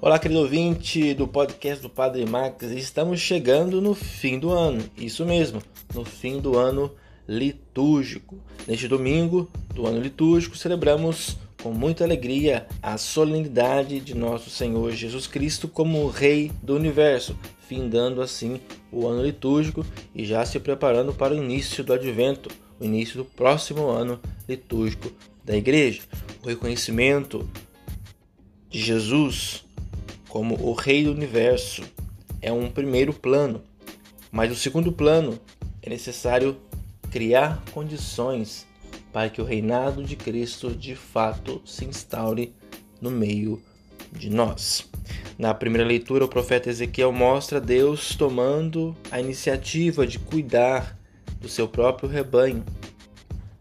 Olá, querido ouvinte do podcast do Padre Max. Estamos chegando no fim do ano, isso mesmo, no fim do ano litúrgico. Neste domingo do ano litúrgico, celebramos com muita alegria a solenidade de nosso Senhor Jesus Cristo como Rei do Universo, findando assim o ano litúrgico e já se preparando para o início do advento, o início do próximo ano litúrgico da Igreja. O reconhecimento de Jesus como o Rei do Universo é um primeiro plano, mas o segundo plano é necessário criar condições para que o reinado de Cristo de fato se instaure no meio de nós. Na primeira leitura, o profeta Ezequiel mostra Deus tomando a iniciativa de cuidar do seu próprio rebanho,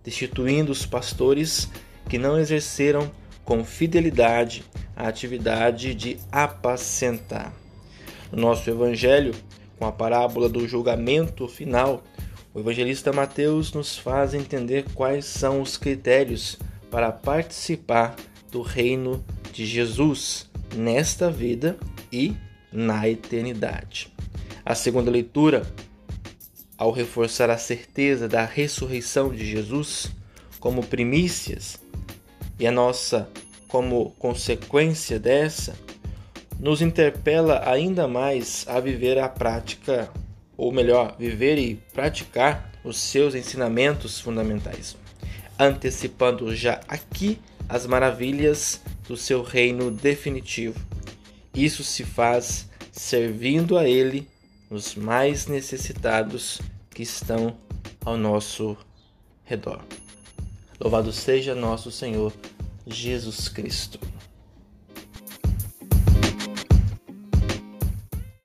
destituindo os pastores que não exerceram com fidelidade a atividade de apacentar. No nosso evangelho, com a parábola do julgamento final, o evangelista Mateus nos faz entender quais são os critérios para participar do reino de Jesus nesta vida e na eternidade. A segunda leitura, ao reforçar a certeza da ressurreição de Jesus como primícias e a nossa como consequência dessa, nos interpela ainda mais a viver a prática, ou melhor, viver e praticar os seus ensinamentos fundamentais, antecipando já aqui as maravilhas do seu reino definitivo. Isso se faz servindo a Ele os mais necessitados que estão ao nosso redor. Louvado seja nosso Senhor Jesus Cristo.